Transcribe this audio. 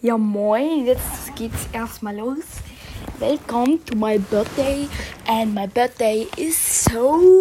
Ja moin, jetzt geht's erstmal los. Welcome to my birthday and my birthday is so.